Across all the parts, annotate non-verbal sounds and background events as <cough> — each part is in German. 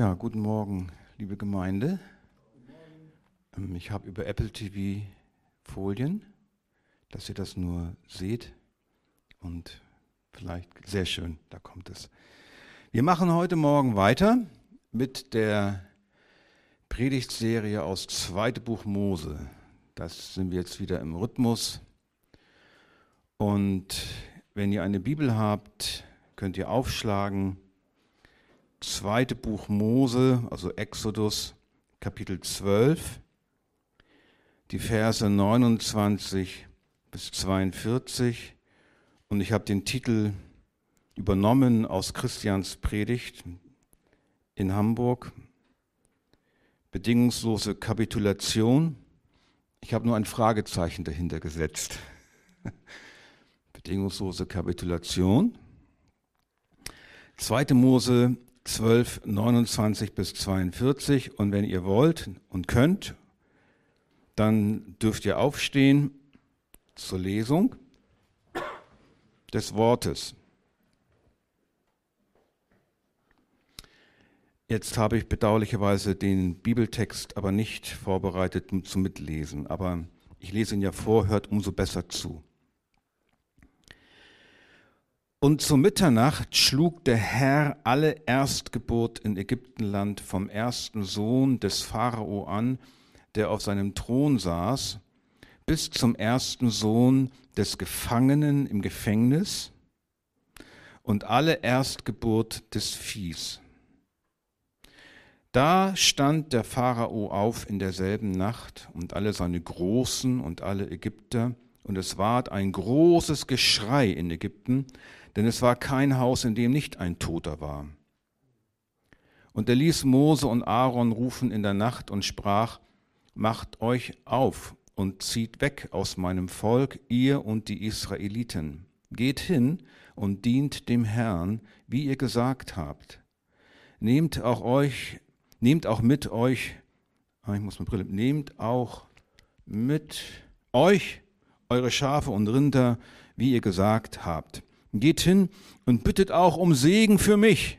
Ja, guten Morgen, liebe Gemeinde. Ähm, ich habe über Apple TV Folien, dass ihr das nur seht und vielleicht sehr schön, da kommt es. Wir machen heute Morgen weiter mit der Predigtserie aus Zweite Buch Mose. Das sind wir jetzt wieder im Rhythmus. Und wenn ihr eine Bibel habt, könnt ihr aufschlagen zweite Buch Mose, also Exodus, Kapitel 12, die Verse 29 bis 42. Und ich habe den Titel übernommen aus Christians Predigt in Hamburg. Bedingungslose Kapitulation. Ich habe nur ein Fragezeichen dahinter gesetzt. <laughs> Bedingungslose Kapitulation. 2. Mose 12, 29 bis 42. Und wenn ihr wollt und könnt, dann dürft ihr aufstehen zur Lesung des Wortes. Jetzt habe ich bedauerlicherweise den Bibeltext aber nicht vorbereitet zum Mitlesen, aber ich lese ihn ja vor, hört umso besser zu. Und zur Mitternacht schlug der Herr alle Erstgeburt in Ägyptenland vom ersten Sohn des Pharao an, der auf seinem Thron saß, bis zum ersten Sohn des Gefangenen im Gefängnis und alle Erstgeburt des Viehs. Da stand der Pharao auf in derselben Nacht und alle seine Großen und alle Ägypter, und es ward ein großes Geschrei in Ägypten, denn es war kein Haus, in dem nicht ein Toter war. Und er ließ Mose und Aaron rufen in der Nacht und sprach, Macht euch auf und zieht weg aus meinem Volk, ihr und die Israeliten. Geht hin und dient dem Herrn, wie ihr gesagt habt. Nehmt auch euch, nehmt auch mit euch, ah, ich muss meine Brille, nehmt auch mit euch eure Schafe und Rinder, wie ihr gesagt habt. Geht hin und bittet auch um Segen für mich.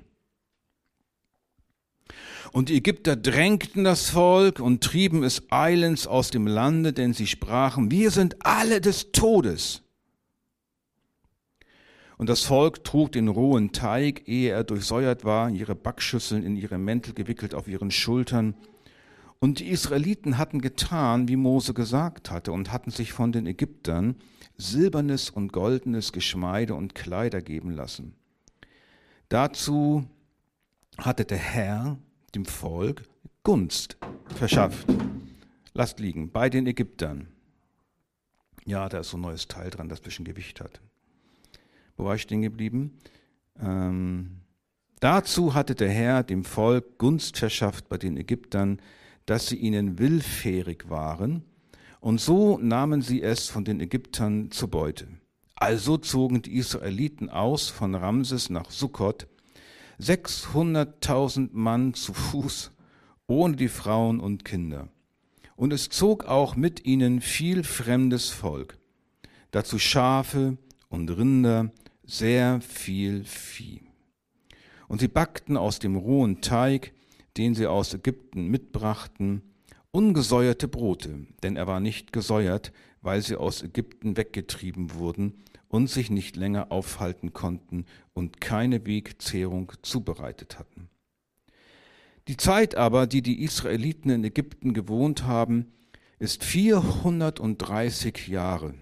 Und die Ägypter drängten das Volk und trieben es eilends aus dem Lande, denn sie sprachen, wir sind alle des Todes. Und das Volk trug den rohen Teig, ehe er durchsäuert war, ihre Backschüsseln in ihre Mäntel gewickelt auf ihren Schultern. Und die Israeliten hatten getan, wie Mose gesagt hatte, und hatten sich von den Ägyptern silbernes und goldenes Geschmeide und Kleider geben lassen. Dazu hatte der Herr dem Volk Gunst verschafft. Lasst liegen, bei den Ägyptern. Ja, da ist so ein neues Teil dran, das ein bisschen Gewicht hat. Wo war ich stehen geblieben? Ähm, dazu hatte der Herr dem Volk Gunst verschafft bei den Ägyptern, dass sie ihnen willfährig waren und so nahmen sie es von den Ägyptern zur Beute. Also zogen die Israeliten aus von Ramses nach Sukkot, 600.000 Mann zu Fuß, ohne die Frauen und Kinder. Und es zog auch mit ihnen viel fremdes Volk, dazu Schafe und Rinder, sehr viel Vieh. Und sie backten aus dem rohen Teig, den sie aus Ägypten mitbrachten, ungesäuerte Brote, denn er war nicht gesäuert, weil sie aus Ägypten weggetrieben wurden und sich nicht länger aufhalten konnten und keine Wegzehrung zubereitet hatten. Die Zeit aber, die die Israeliten in Ägypten gewohnt haben, ist 430 Jahre.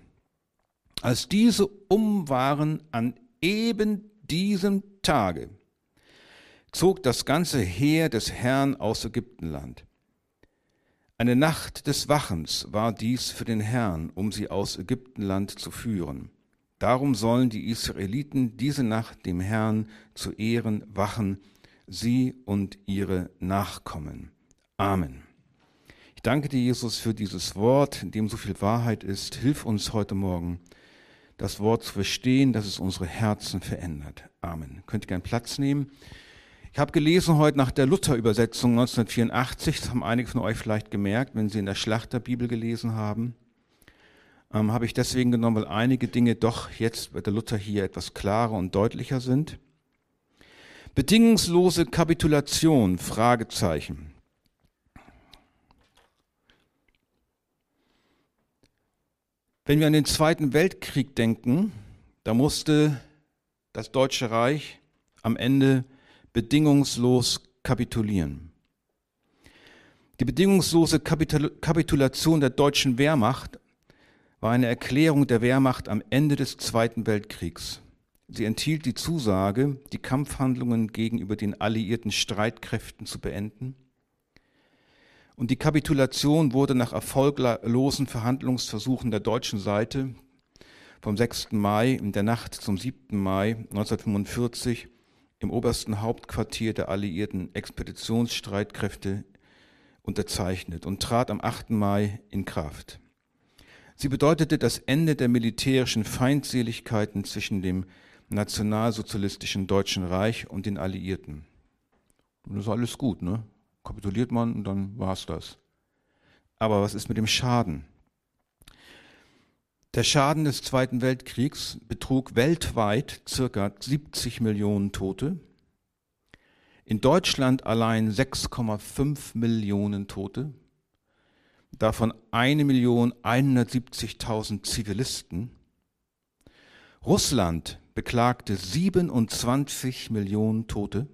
Als diese um waren an eben diesem Tage, zog das ganze Heer des Herrn aus Ägyptenland. Eine Nacht des Wachens war dies für den Herrn, um sie aus Ägyptenland zu führen. Darum sollen die Israeliten diese Nacht dem Herrn zu Ehren wachen, sie und ihre Nachkommen. Amen. Ich danke dir, Jesus, für dieses Wort, in dem so viel Wahrheit ist. Hilf uns heute Morgen, das Wort zu verstehen, dass es unsere Herzen verändert. Amen. Könnt ihr gern Platz nehmen? Ich habe gelesen heute nach der Luther-Übersetzung 1984, das haben einige von euch vielleicht gemerkt, wenn sie in der Schlachterbibel gelesen haben, ähm, habe ich deswegen genommen, weil einige Dinge doch jetzt bei der Luther hier etwas klarer und deutlicher sind. Bedingungslose Kapitulation, Fragezeichen. Wenn wir an den Zweiten Weltkrieg denken, da musste das Deutsche Reich am Ende bedingungslos kapitulieren. Die bedingungslose Kapitulation der deutschen Wehrmacht war eine Erklärung der Wehrmacht am Ende des Zweiten Weltkriegs. Sie enthielt die Zusage, die Kampfhandlungen gegenüber den alliierten Streitkräften zu beenden. Und die Kapitulation wurde nach erfolglosen Verhandlungsversuchen der deutschen Seite vom 6. Mai in der Nacht zum 7. Mai 1945 im obersten Hauptquartier der alliierten Expeditionsstreitkräfte unterzeichnet und trat am 8. Mai in Kraft. Sie bedeutete das Ende der militärischen Feindseligkeiten zwischen dem nationalsozialistischen Deutschen Reich und den Alliierten. Und das ist alles gut, ne? Kapituliert man und dann war es das. Aber was ist mit dem Schaden? Der Schaden des Zweiten Weltkriegs betrug weltweit circa 70 Millionen Tote. In Deutschland allein 6,5 Millionen Tote, davon 1.170.000 Zivilisten. Russland beklagte 27 Millionen Tote.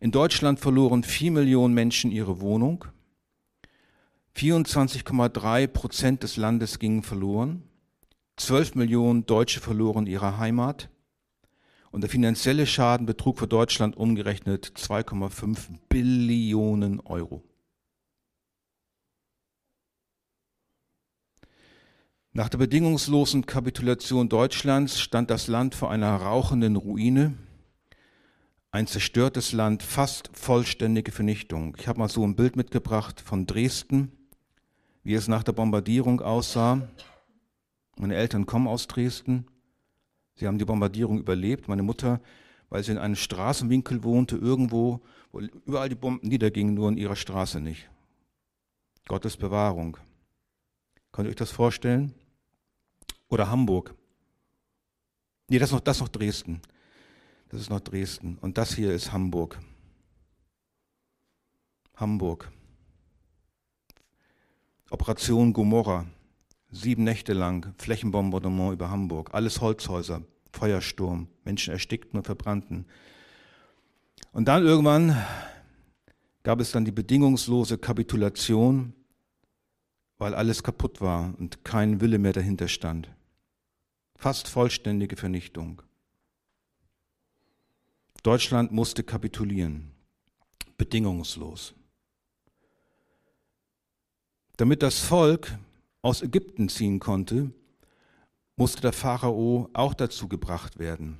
In Deutschland verloren 4 Millionen Menschen ihre Wohnung. 24,3 Prozent des Landes gingen verloren. 12 Millionen Deutsche verloren ihre Heimat. Und der finanzielle Schaden betrug für Deutschland umgerechnet 2,5 Billionen Euro. Nach der bedingungslosen Kapitulation Deutschlands stand das Land vor einer rauchenden Ruine, ein zerstörtes Land, fast vollständige Vernichtung. Ich habe mal so ein Bild mitgebracht von Dresden wie es nach der Bombardierung aussah. Meine Eltern kommen aus Dresden. Sie haben die Bombardierung überlebt. Meine Mutter, weil sie in einem Straßenwinkel wohnte, irgendwo, wo überall die Bomben niedergingen, nur in ihrer Straße nicht. Gottes Bewahrung. Könnt ihr euch das vorstellen? Oder Hamburg. Nee, das ist noch, das ist noch Dresden. Das ist noch Dresden. Und das hier ist Hamburg. Hamburg. Operation Gomorra, sieben Nächte lang Flächenbombardement über Hamburg, alles Holzhäuser, Feuersturm, Menschen erstickten und verbrannten. Und dann irgendwann gab es dann die bedingungslose Kapitulation, weil alles kaputt war und kein Wille mehr dahinter stand. Fast vollständige Vernichtung. Deutschland musste kapitulieren, bedingungslos. Damit das Volk aus Ägypten ziehen konnte, musste der Pharao auch dazu gebracht werden,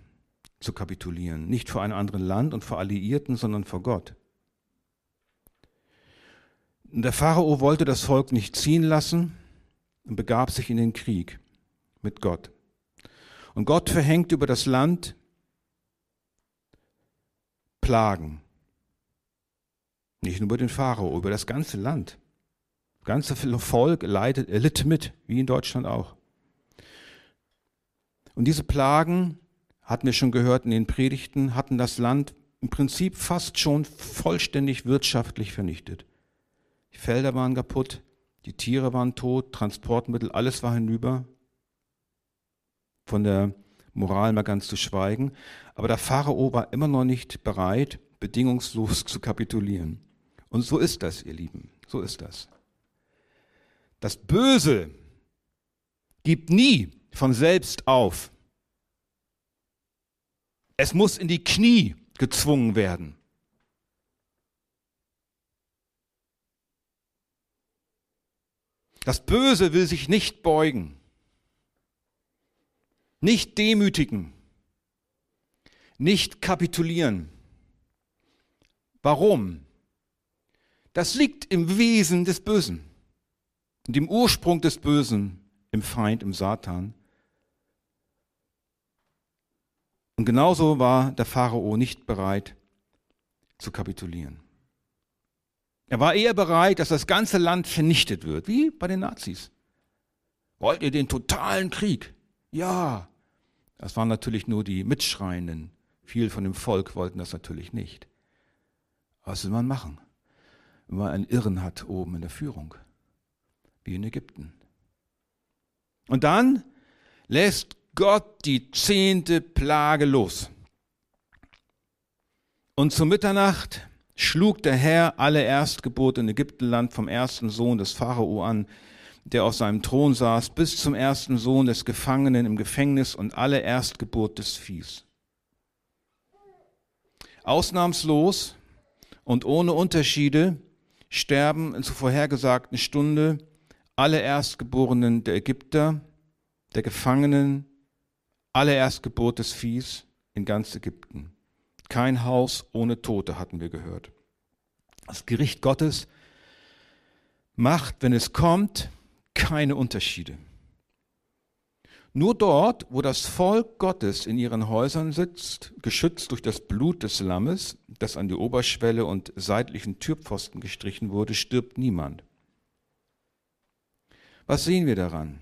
zu kapitulieren. Nicht vor einem anderen Land und vor Alliierten, sondern vor Gott. Der Pharao wollte das Volk nicht ziehen lassen und begab sich in den Krieg mit Gott. Und Gott verhängt über das Land Plagen. Nicht nur über den Pharao, über das ganze Land ganze Volk leidet, litt mit, wie in Deutschland auch. Und diese Plagen, hatten wir schon gehört in den Predigten, hatten das Land im Prinzip fast schon vollständig wirtschaftlich vernichtet. Die Felder waren kaputt, die Tiere waren tot, Transportmittel, alles war hinüber. Von der Moral mal ganz zu schweigen. Aber der Pharao war immer noch nicht bereit, bedingungslos <laughs> zu kapitulieren. Und so ist das, ihr Lieben. So ist das. Das Böse gibt nie von selbst auf. Es muss in die Knie gezwungen werden. Das Böse will sich nicht beugen, nicht demütigen, nicht kapitulieren. Warum? Das liegt im Wesen des Bösen und dem Ursprung des Bösen im Feind, im Satan. Und genauso war der Pharao nicht bereit zu kapitulieren. Er war eher bereit, dass das ganze Land vernichtet wird, wie bei den Nazis. Wollt ihr den totalen Krieg? Ja. Das waren natürlich nur die Mitschreienden. Viele von dem Volk wollten das natürlich nicht. Was will man machen, wenn man einen Irren hat oben in der Führung? Wie in Ägypten. Und dann lässt Gott die zehnte Plage los. Und zur Mitternacht schlug der Herr alle Erstgeburt in Ägyptenland vom ersten Sohn des Pharao an, der auf seinem Thron saß, bis zum ersten Sohn des Gefangenen im Gefängnis und alle Erstgeburt des Viehs. Ausnahmslos und ohne Unterschiede sterben zur vorhergesagten Stunde alle Erstgeborenen der Ägypter, der Gefangenen, alle Erstgeburt des Viehs in ganz Ägypten. Kein Haus ohne Tote hatten wir gehört. Das Gericht Gottes macht, wenn es kommt, keine Unterschiede. Nur dort, wo das Volk Gottes in ihren Häusern sitzt, geschützt durch das Blut des Lammes, das an die Oberschwelle und seitlichen Türpfosten gestrichen wurde, stirbt niemand. Was sehen wir daran?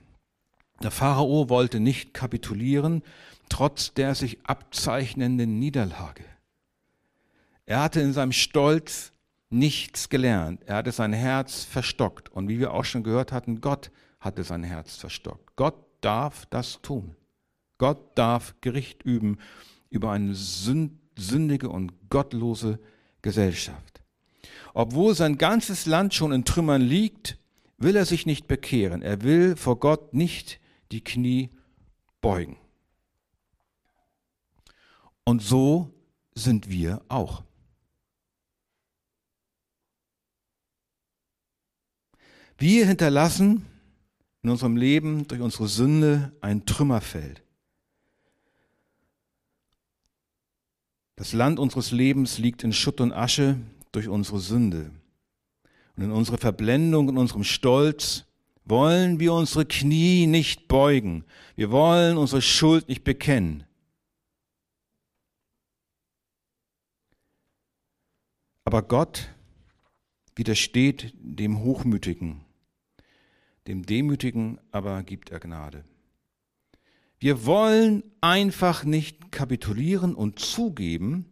Der Pharao wollte nicht kapitulieren, trotz der sich abzeichnenden Niederlage. Er hatte in seinem Stolz nichts gelernt. Er hatte sein Herz verstockt. Und wie wir auch schon gehört hatten, Gott hatte sein Herz verstockt. Gott darf das tun. Gott darf Gericht üben über eine sündige und gottlose Gesellschaft. Obwohl sein ganzes Land schon in Trümmern liegt, will er sich nicht bekehren. Er will vor Gott nicht die Knie beugen. Und so sind wir auch. Wir hinterlassen in unserem Leben durch unsere Sünde ein Trümmerfeld. Das Land unseres Lebens liegt in Schutt und Asche durch unsere Sünde. Und in unserer Verblendung, in unserem Stolz wollen wir unsere Knie nicht beugen. Wir wollen unsere Schuld nicht bekennen. Aber Gott widersteht dem Hochmütigen dem Demütigen aber gibt er Gnade. Wir wollen einfach nicht kapitulieren und zugeben,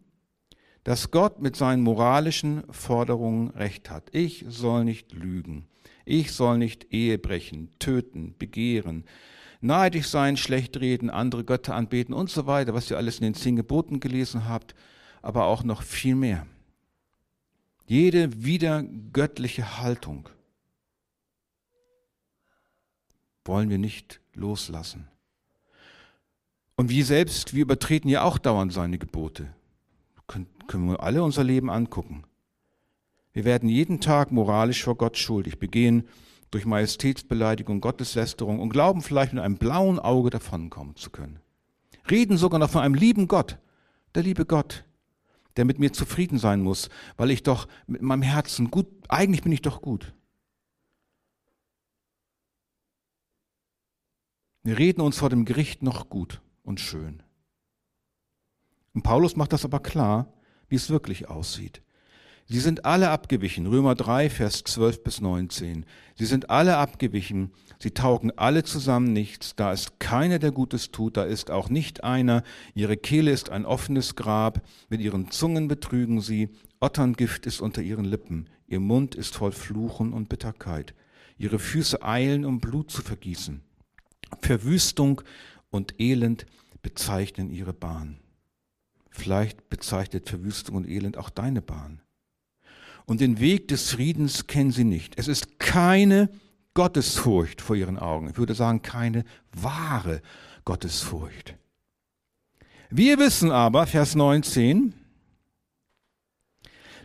dass Gott mit seinen moralischen Forderungen recht hat. Ich soll nicht lügen. Ich soll nicht Ehe brechen, töten, begehren, neidisch sein, schlecht reden, andere Götter anbeten und so weiter, was ihr alles in den zehn Geboten gelesen habt, aber auch noch viel mehr. Jede wiedergöttliche Haltung wollen wir nicht loslassen. Und wir selbst, wir übertreten ja auch dauernd seine Gebote. Können, wir alle unser Leben angucken. Wir werden jeden Tag moralisch vor Gott schuldig, begehen durch Majestätsbeleidigung, Gotteslästerung und glauben vielleicht mit einem blauen Auge davonkommen zu können. Reden sogar noch von einem lieben Gott, der liebe Gott, der mit mir zufrieden sein muss, weil ich doch mit meinem Herzen gut, eigentlich bin ich doch gut. Wir reden uns vor dem Gericht noch gut und schön. Und Paulus macht das aber klar, wie es wirklich aussieht. Sie sind alle abgewichen. Römer 3, Vers 12 bis 19. Sie sind alle abgewichen. Sie taugen alle zusammen nichts. Da ist keiner, der Gutes tut. Da ist auch nicht einer. Ihre Kehle ist ein offenes Grab. Mit ihren Zungen betrügen sie. Otterngift ist unter ihren Lippen. Ihr Mund ist voll Fluchen und Bitterkeit. Ihre Füße eilen, um Blut zu vergießen. Verwüstung und Elend bezeichnen ihre Bahn. Vielleicht bezeichnet Verwüstung und Elend auch deine Bahn. Und den Weg des Friedens kennen sie nicht. Es ist keine Gottesfurcht vor ihren Augen. Ich würde sagen, keine wahre Gottesfurcht. Wir wissen aber, Vers 19,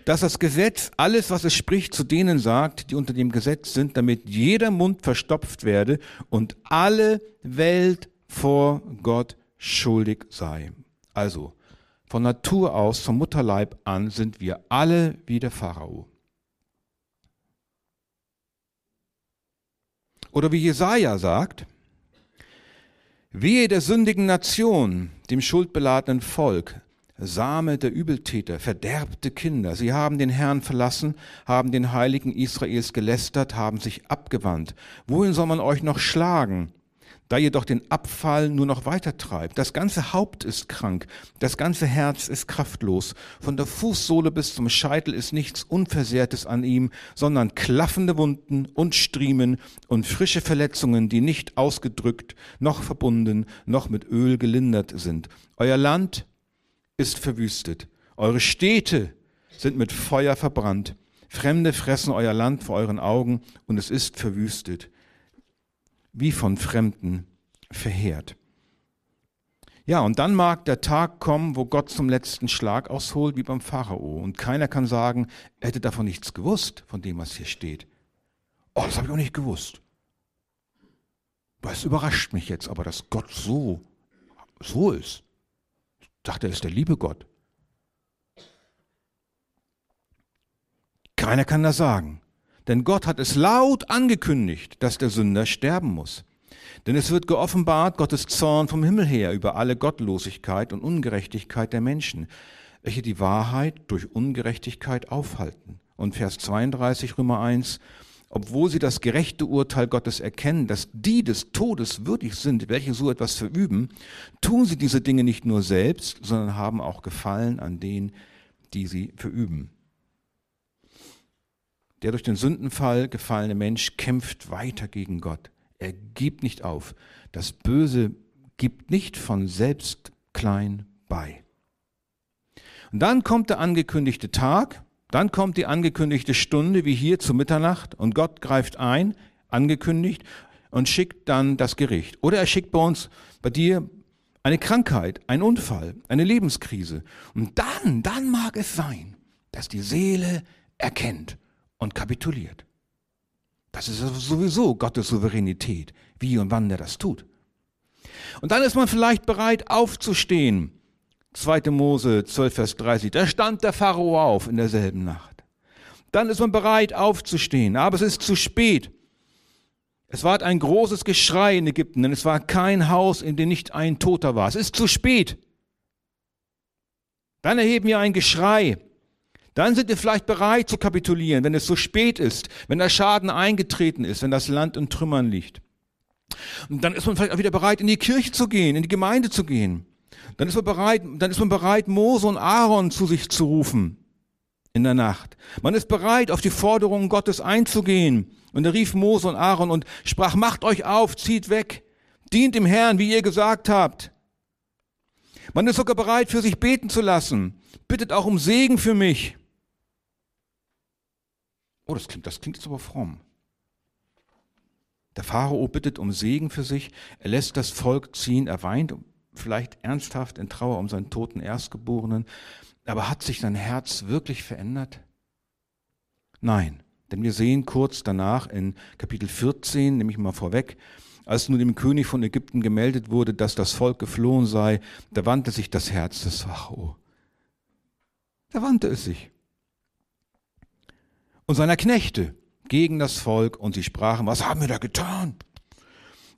dass das Gesetz alles, was es spricht, zu denen sagt, die unter dem Gesetz sind, damit jeder Mund verstopft werde und alle Welt vor Gott schuldig sei. Also, von Natur aus, vom Mutterleib an, sind wir alle wie der Pharao. Oder wie Jesaja sagt, Wehe der sündigen Nation, dem schuldbeladenen Volk, Same der Übeltäter, verderbte Kinder. Sie haben den Herrn verlassen, haben den Heiligen Israels gelästert, haben sich abgewandt. Wohin soll man euch noch schlagen? Da jedoch den Abfall nur noch weiter treibt. Das ganze Haupt ist krank, das ganze Herz ist kraftlos. Von der Fußsohle bis zum Scheitel ist nichts Unversehrtes an ihm, sondern klaffende Wunden und Striemen und frische Verletzungen, die nicht ausgedrückt, noch verbunden, noch mit Öl gelindert sind. Euer Land ist verwüstet, eure Städte sind mit Feuer verbrannt. Fremde fressen euer Land vor euren Augen und es ist verwüstet wie von Fremden verheert. Ja, und dann mag der Tag kommen, wo Gott zum letzten Schlag ausholt, wie beim Pharao. Und keiner kann sagen, er hätte davon nichts gewusst, von dem, was hier steht. Oh, das habe ich auch nicht gewusst. Das überrascht mich jetzt, aber dass Gott so, so ist. Ich dachte, er ist der liebe Gott. Keiner kann das sagen. Denn Gott hat es laut angekündigt, dass der Sünder sterben muss. Denn es wird geoffenbart Gottes Zorn vom Himmel her über alle Gottlosigkeit und Ungerechtigkeit der Menschen, welche die Wahrheit durch Ungerechtigkeit aufhalten. Und Vers 32 Römer 1, obwohl sie das gerechte Urteil Gottes erkennen, dass die des Todes würdig sind, welche so etwas verüben, tun sie diese Dinge nicht nur selbst, sondern haben auch Gefallen an denen, die sie verüben. Der durch den Sündenfall gefallene Mensch kämpft weiter gegen Gott. Er gibt nicht auf. Das Böse gibt nicht von selbst klein bei. Und dann kommt der angekündigte Tag, dann kommt die angekündigte Stunde, wie hier zu Mitternacht, und Gott greift ein, angekündigt, und schickt dann das Gericht. Oder er schickt bei uns, bei dir, eine Krankheit, ein Unfall, eine Lebenskrise. Und dann, dann mag es sein, dass die Seele erkennt, und kapituliert. Das ist sowieso Gottes Souveränität, wie und wann er das tut. Und dann ist man vielleicht bereit aufzustehen. 2. Mose 12, Vers 30. Da stand der Pharao auf in derselben Nacht. Dann ist man bereit aufzustehen, aber es ist zu spät. Es war ein großes Geschrei in Ägypten, denn es war kein Haus, in dem nicht ein Toter war. Es ist zu spät. Dann erheben wir ein Geschrei. Dann sind wir vielleicht bereit zu kapitulieren, wenn es so spät ist, wenn der Schaden eingetreten ist, wenn das Land in Trümmern liegt. Und dann ist man vielleicht auch wieder bereit, in die Kirche zu gehen, in die Gemeinde zu gehen. Dann ist man bereit, dann ist man bereit, Mose und Aaron zu sich zu rufen in der Nacht. Man ist bereit, auf die Forderungen Gottes einzugehen. Und er rief Mose und Aaron und sprach, macht euch auf, zieht weg, dient dem Herrn, wie ihr gesagt habt. Man ist sogar bereit, für sich beten zu lassen. Bittet auch um Segen für mich. Oh, das klingt, das klingt jetzt aber fromm. Der Pharao bittet um Segen für sich, er lässt das Volk ziehen, er weint vielleicht ernsthaft in Trauer um seinen toten Erstgeborenen, aber hat sich sein Herz wirklich verändert? Nein, denn wir sehen kurz danach in Kapitel 14, nehme ich mal vorweg, als nun dem König von Ägypten gemeldet wurde, dass das Volk geflohen sei, da wandte sich das Herz des Pharao. Da wandte es sich und seiner Knechte gegen das Volk und sie sprachen, was haben wir da getan?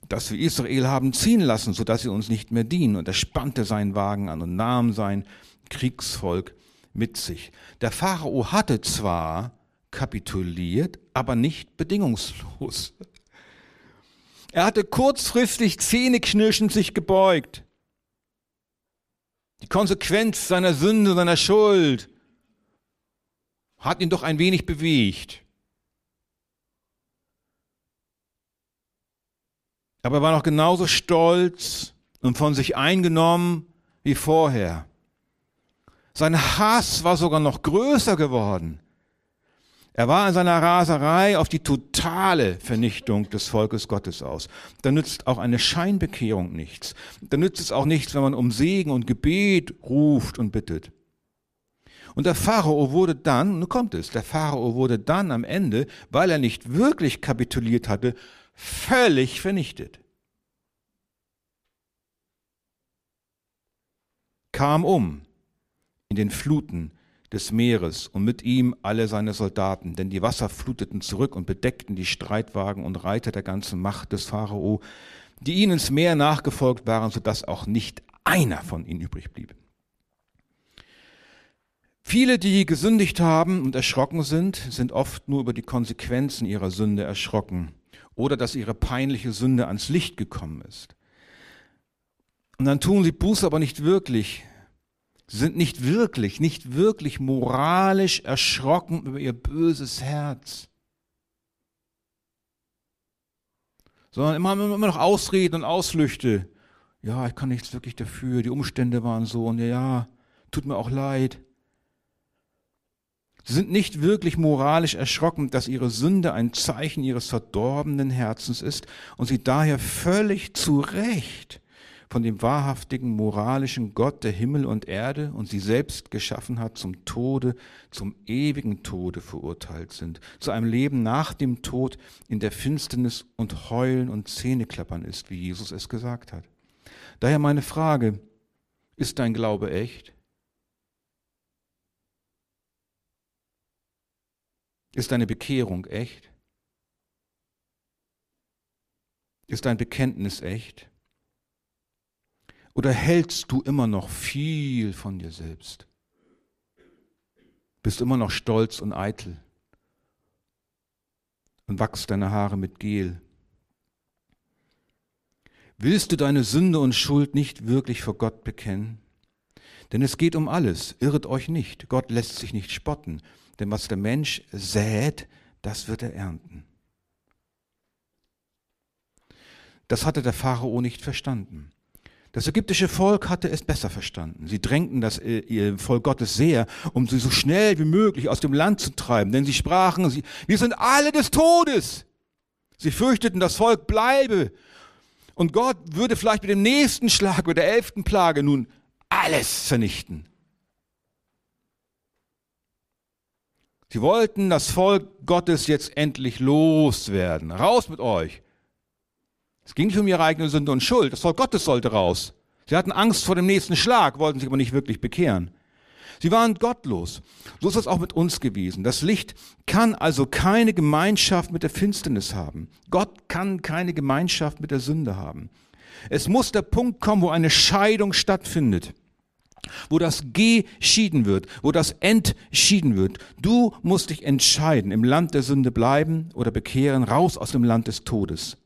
Dass wir Israel haben ziehen lassen, so dass sie uns nicht mehr dienen. Und er spannte seinen Wagen an und nahm sein Kriegsvolk mit sich. Der Pharao hatte zwar kapituliert, aber nicht bedingungslos. Er hatte kurzfristig zähneknirschend sich gebeugt. Die Konsequenz seiner Sünde, seiner Schuld hat ihn doch ein wenig bewegt. Aber er war noch genauso stolz und von sich eingenommen wie vorher. Sein Hass war sogar noch größer geworden. Er war in seiner Raserei auf die totale Vernichtung des Volkes Gottes aus. Da nützt auch eine Scheinbekehrung nichts. Da nützt es auch nichts, wenn man um Segen und Gebet ruft und bittet. Und der Pharao wurde dann, nun kommt es, der Pharao wurde dann am Ende, weil er nicht wirklich kapituliert hatte, völlig vernichtet. Kam um in den Fluten des Meeres und mit ihm alle seine Soldaten, denn die Wasser fluteten zurück und bedeckten die Streitwagen und Reiter der ganzen Macht des Pharao, die ihnen ins Meer nachgefolgt waren, sodass auch nicht einer von ihnen übrig blieb. Viele, die gesündigt haben und erschrocken sind, sind oft nur über die Konsequenzen ihrer Sünde erschrocken oder dass ihre peinliche Sünde ans Licht gekommen ist. Und dann tun sie Buße aber nicht wirklich. Sie sind nicht wirklich, nicht wirklich moralisch erschrocken über ihr böses Herz. Sondern immer, immer noch Ausreden und Ausflüchte. Ja, ich kann nichts wirklich dafür, die Umstände waren so und ja, tut mir auch leid. Sie sind nicht wirklich moralisch erschrocken, dass ihre Sünde ein Zeichen ihres verdorbenen Herzens ist und sie daher völlig zu Recht von dem wahrhaftigen moralischen Gott, der Himmel und Erde und sie selbst geschaffen hat, zum Tode, zum ewigen Tode verurteilt sind, zu einem Leben nach dem Tod in der Finsternis und Heulen und Zähneklappern ist, wie Jesus es gesagt hat. Daher meine Frage, ist dein Glaube echt? Ist deine Bekehrung echt? Ist dein Bekenntnis echt? Oder hältst du immer noch viel von dir selbst? Bist immer noch stolz und eitel und wachst deine Haare mit Gel? Willst du deine Sünde und Schuld nicht wirklich vor Gott bekennen? Denn es geht um alles, irret euch nicht. Gott lässt sich nicht spotten. Denn was der Mensch sät, das wird er ernten. Das hatte der Pharao nicht verstanden. Das ägyptische Volk hatte es besser verstanden. Sie drängten das äh, Volk Gottes sehr, um sie so schnell wie möglich aus dem Land zu treiben. Denn sie sprachen, sie, wir sind alle des Todes. Sie fürchteten, das Volk bleibe. Und Gott würde vielleicht mit dem nächsten Schlag, mit der elften Plage nun alles vernichten. Sie wollten das Volk Gottes jetzt endlich loswerden. Raus mit euch. Es ging nicht um ihre eigene Sünde und Schuld. Das Volk Gottes sollte raus. Sie hatten Angst vor dem nächsten Schlag, wollten sich aber nicht wirklich bekehren. Sie waren gottlos. So ist es auch mit uns gewesen. Das Licht kann also keine Gemeinschaft mit der Finsternis haben. Gott kann keine Gemeinschaft mit der Sünde haben. Es muss der Punkt kommen, wo eine Scheidung stattfindet wo das geschieden wird, wo das entschieden wird. Du musst dich entscheiden, im Land der Sünde bleiben oder bekehren, raus aus dem Land des Todes.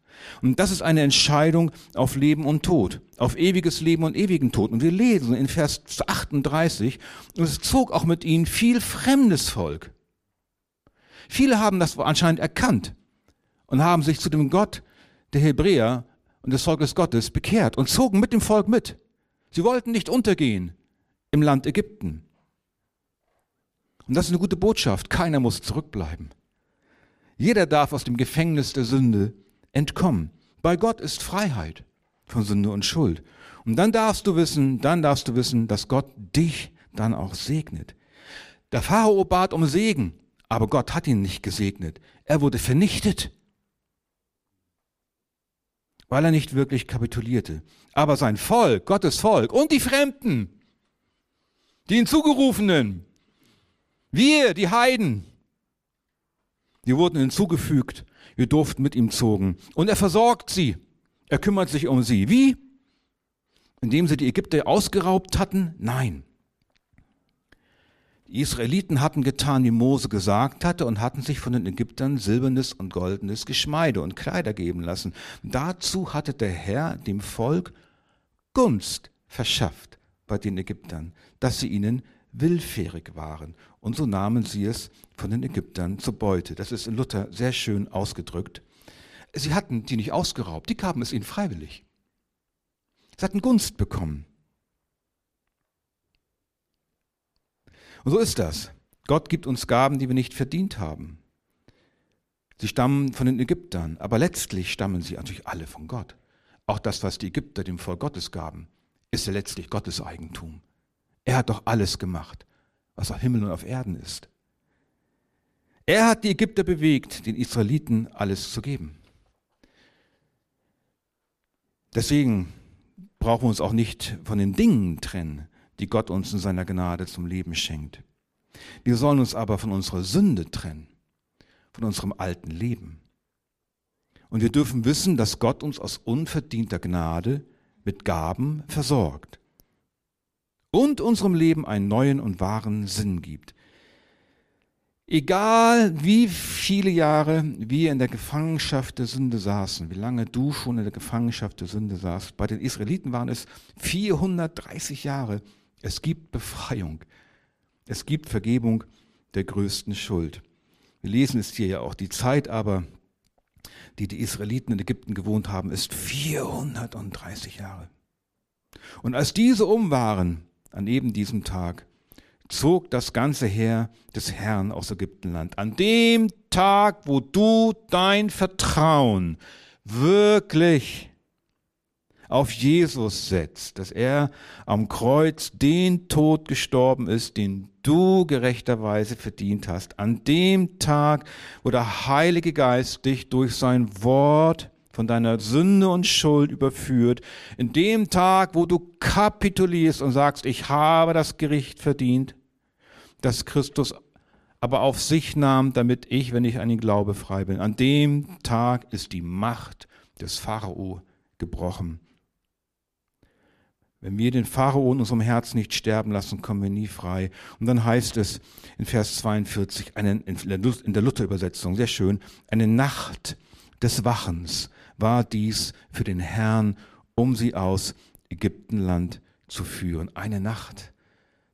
Und das ist eine Entscheidung auf Leben und Tod, auf ewiges Leben und ewigen Tod. Und wir lesen in Vers 38, und es zog auch mit ihnen viel fremdes Volk. Viele haben das anscheinend erkannt und haben sich zu dem Gott der Hebräer und des Volkes Gottes bekehrt und zogen mit dem Volk mit. Sie wollten nicht untergehen im Land Ägypten. Und das ist eine gute Botschaft. Keiner muss zurückbleiben. Jeder darf aus dem Gefängnis der Sünde entkommen. Bei Gott ist Freiheit von Sünde und Schuld. Und dann darfst du wissen, dann darfst du wissen, dass Gott dich dann auch segnet. Der Pharao bat um Segen, aber Gott hat ihn nicht gesegnet. Er wurde vernichtet, weil er nicht wirklich kapitulierte. Aber sein Volk, Gottes Volk und die Fremden, die Hinzugerufenen, wir, die Heiden, die wurden hinzugefügt. Wir durften mit ihm zogen. Und er versorgt sie. Er kümmert sich um sie. Wie? Indem sie die Ägypter ausgeraubt hatten? Nein. Die Israeliten hatten getan, wie Mose gesagt hatte, und hatten sich von den Ägyptern silbernes und goldenes Geschmeide und Kleider geben lassen. Dazu hatte der Herr dem Volk Gunst verschafft bei den Ägyptern, dass sie ihnen willfährig waren. Und so nahmen sie es von den Ägyptern zur Beute. Das ist in Luther sehr schön ausgedrückt. Sie hatten die nicht ausgeraubt, die gaben es ihnen freiwillig. Sie hatten Gunst bekommen. Und so ist das. Gott gibt uns Gaben, die wir nicht verdient haben. Sie stammen von den Ägyptern, aber letztlich stammen sie natürlich alle von Gott. Auch das, was die Ägypter dem Volk Gottes gaben, ist ja letztlich Gottes Eigentum. Er hat doch alles gemacht, was auf Himmel und auf Erden ist. Er hat die Ägypter bewegt, den Israeliten alles zu geben. Deswegen brauchen wir uns auch nicht von den Dingen trennen, die Gott uns in seiner Gnade zum Leben schenkt. Wir sollen uns aber von unserer Sünde trennen, von unserem alten Leben. Und wir dürfen wissen, dass Gott uns aus unverdienter Gnade mit Gaben versorgt und unserem Leben einen neuen und wahren Sinn gibt. Egal wie viele Jahre wir in der Gefangenschaft der Sünde saßen, wie lange du schon in der Gefangenschaft der Sünde saßt, bei den Israeliten waren es 430 Jahre. Es gibt Befreiung. Es gibt Vergebung der größten Schuld. Wir lesen es hier ja auch. Die Zeit aber, die die Israeliten in Ägypten gewohnt haben, ist 430 Jahre. Und als diese um waren, an eben diesem Tag, zog das ganze Heer des Herrn aus Ägyptenland. An dem Tag, wo du dein Vertrauen wirklich auf Jesus setzt, dass er am Kreuz den Tod gestorben ist, den du gerechterweise verdient hast, an dem Tag, wo der Heilige Geist dich durch sein Wort von deiner Sünde und Schuld überführt, in dem Tag, wo du kapitulierst und sagst, ich habe das Gericht verdient, das Christus aber auf sich nahm, damit ich, wenn ich an ihn glaube, frei bin. An dem Tag ist die Macht des Pharao gebrochen. Wenn wir den Pharao in unserem Herzen nicht sterben lassen, kommen wir nie frei. Und dann heißt es in Vers 42, eine, in der Luther-Übersetzung, sehr schön, eine Nacht des Wachens war dies für den Herrn, um sie aus Ägyptenland zu führen. Eine Nacht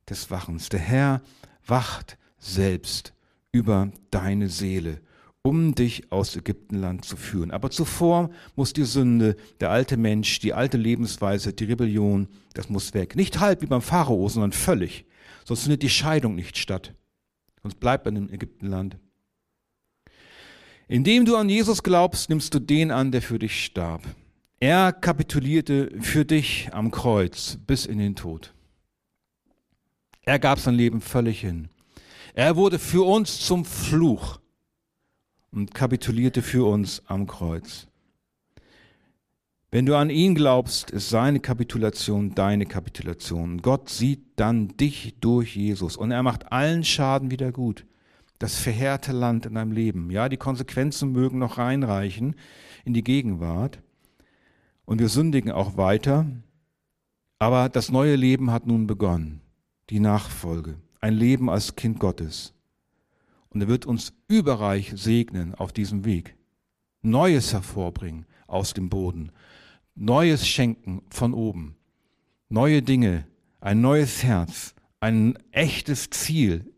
des Wachens. Der Herr wacht selbst über deine Seele, um dich aus Ägyptenland zu führen. Aber zuvor muss die Sünde, der alte Mensch, die alte Lebensweise, die Rebellion, das muss weg. Nicht halb wie beim Pharao, sondern völlig. Sonst findet die Scheidung nicht statt. Sonst bleibt man im Ägyptenland. Indem du an Jesus glaubst, nimmst du den an, der für dich starb. Er kapitulierte für dich am Kreuz bis in den Tod. Er gab sein Leben völlig hin. Er wurde für uns zum Fluch und kapitulierte für uns am Kreuz. Wenn du an ihn glaubst, ist seine Kapitulation deine Kapitulation. Gott sieht dann dich durch Jesus und er macht allen Schaden wieder gut. Das verheerte Land in deinem Leben. Ja, die Konsequenzen mögen noch reinreichen in die Gegenwart und wir sündigen auch weiter, aber das neue Leben hat nun begonnen die Nachfolge, ein Leben als Kind Gottes. Und er wird uns überreich segnen auf diesem Weg. Neues hervorbringen aus dem Boden. Neues schenken von oben. Neue Dinge, ein neues Herz, ein echtes Ziel,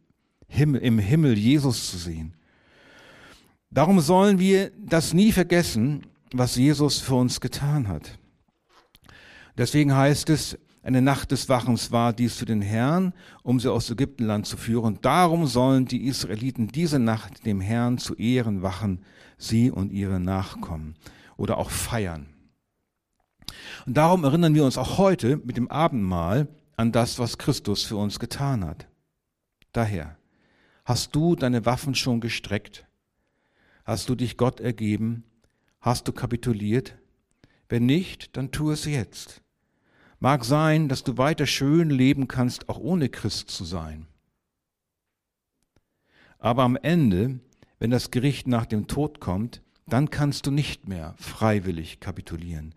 im Himmel Jesus zu sehen. Darum sollen wir das nie vergessen, was Jesus für uns getan hat. Deswegen heißt es, eine Nacht des Wachens war dies für den Herrn, um sie aus Ägyptenland zu führen. Darum sollen die Israeliten diese Nacht dem Herrn zu Ehren wachen, sie und ihre Nachkommen oder auch feiern. Und darum erinnern wir uns auch heute mit dem Abendmahl an das, was Christus für uns getan hat. Daher, hast du deine Waffen schon gestreckt? Hast du dich Gott ergeben? Hast du kapituliert? Wenn nicht, dann tu es jetzt. Mag sein, dass du weiter schön leben kannst, auch ohne Christ zu sein. Aber am Ende, wenn das Gericht nach dem Tod kommt, dann kannst du nicht mehr freiwillig kapitulieren.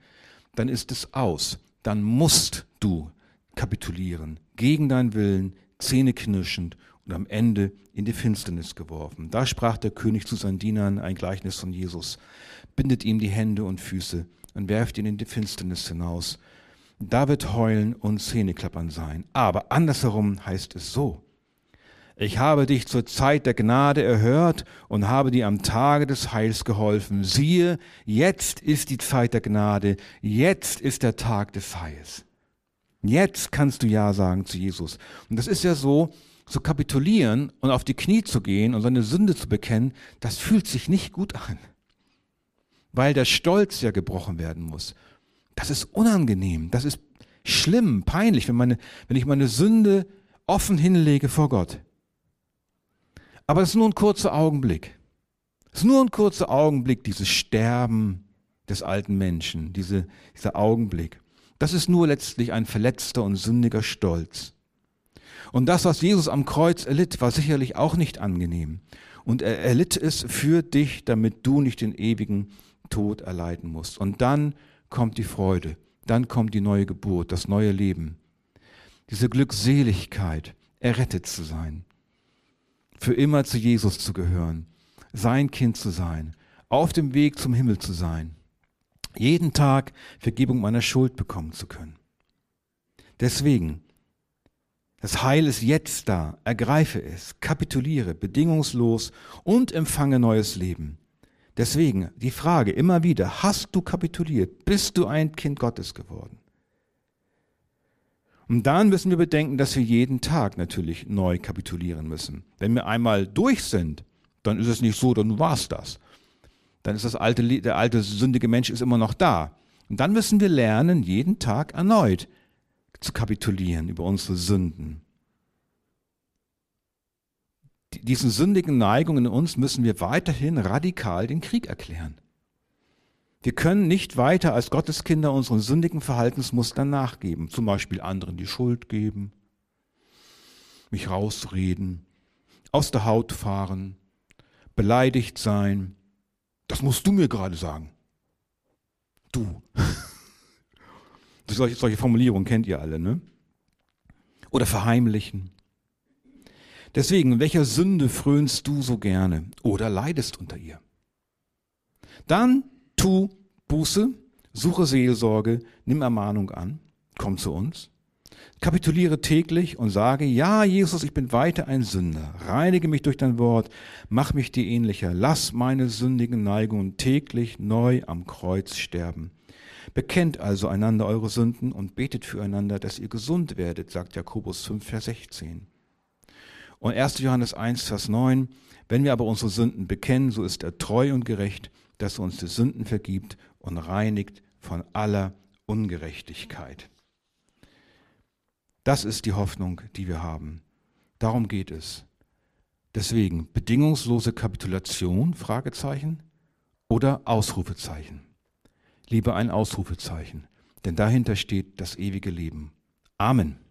Dann ist es aus. Dann musst du kapitulieren. Gegen deinen Willen, zähneknirschend und am Ende in die Finsternis geworfen. Da sprach der König zu seinen Dienern ein Gleichnis von Jesus. Bindet ihm die Hände und Füße und werft ihn in die Finsternis hinaus. Da wird Heulen und Zähneklappern sein. Aber andersherum heißt es so. Ich habe dich zur Zeit der Gnade erhört und habe dir am Tage des Heils geholfen. Siehe, jetzt ist die Zeit der Gnade, jetzt ist der Tag des Heils. Jetzt kannst du Ja sagen zu Jesus. Und das ist ja so, zu kapitulieren und auf die Knie zu gehen und seine Sünde zu bekennen, das fühlt sich nicht gut an. Weil der Stolz ja gebrochen werden muss. Das ist unangenehm, das ist schlimm, peinlich, wenn, meine, wenn ich meine Sünde offen hinlege vor Gott. Aber es ist nur ein kurzer Augenblick. Es ist nur ein kurzer Augenblick, dieses Sterben des alten Menschen, diese, dieser Augenblick. Das ist nur letztlich ein verletzter und sündiger Stolz. Und das, was Jesus am Kreuz erlitt, war sicherlich auch nicht angenehm. Und er erlitt es für dich, damit du nicht den ewigen Tod erleiden musst. Und dann kommt die Freude, dann kommt die neue Geburt, das neue Leben. Diese Glückseligkeit, errettet zu sein. für immer zu Jesus zu gehören, sein Kind zu sein, auf dem Weg zum Himmel zu sein, jeden Tag Vergebung meiner Schuld bekommen zu können. Deswegen, das Heil ist jetzt da, ergreife es, kapituliere bedingungslos und empfange neues Leben. Deswegen die Frage immer wieder, hast du kapituliert? Bist du ein Kind Gottes geworden? Und dann müssen wir bedenken, dass wir jeden Tag natürlich neu kapitulieren müssen. Wenn wir einmal durch sind, dann ist es nicht so, dann war es das. Dann ist das alte, der alte sündige Mensch ist immer noch da. Und dann müssen wir lernen, jeden Tag erneut zu kapitulieren über unsere Sünden. Diesen sündigen Neigungen in uns müssen wir weiterhin radikal den Krieg erklären. Wir können nicht weiter als Gotteskinder unseren sündigen Verhaltensmustern nachgeben, zum Beispiel anderen die Schuld geben, mich rausreden, aus der Haut fahren, beleidigt sein. Das musst du mir gerade sagen. Du. <laughs> Solche, solche Formulierungen kennt ihr alle, ne? Oder verheimlichen. Deswegen, welcher Sünde frönst du so gerne oder leidest unter ihr? Dann tu Buße, suche Seelsorge, nimm Ermahnung an, komm zu uns. Kapituliere täglich und sage, ja, Jesus, ich bin weiter ein Sünder. Reinige mich durch dein Wort, mach mich dir ähnlicher. Lass meine sündigen Neigungen täglich neu am Kreuz sterben. Bekennt also einander eure Sünden und betet füreinander, dass ihr gesund werdet, sagt Jakobus 5, Vers 16. Und 1. Johannes 1, Vers 9, wenn wir aber unsere Sünden bekennen, so ist er treu und gerecht, dass er uns die Sünden vergibt und reinigt von aller Ungerechtigkeit. Das ist die Hoffnung, die wir haben. Darum geht es. Deswegen bedingungslose Kapitulation, Fragezeichen, oder Ausrufezeichen. Lieber ein Ausrufezeichen, denn dahinter steht das ewige Leben. Amen.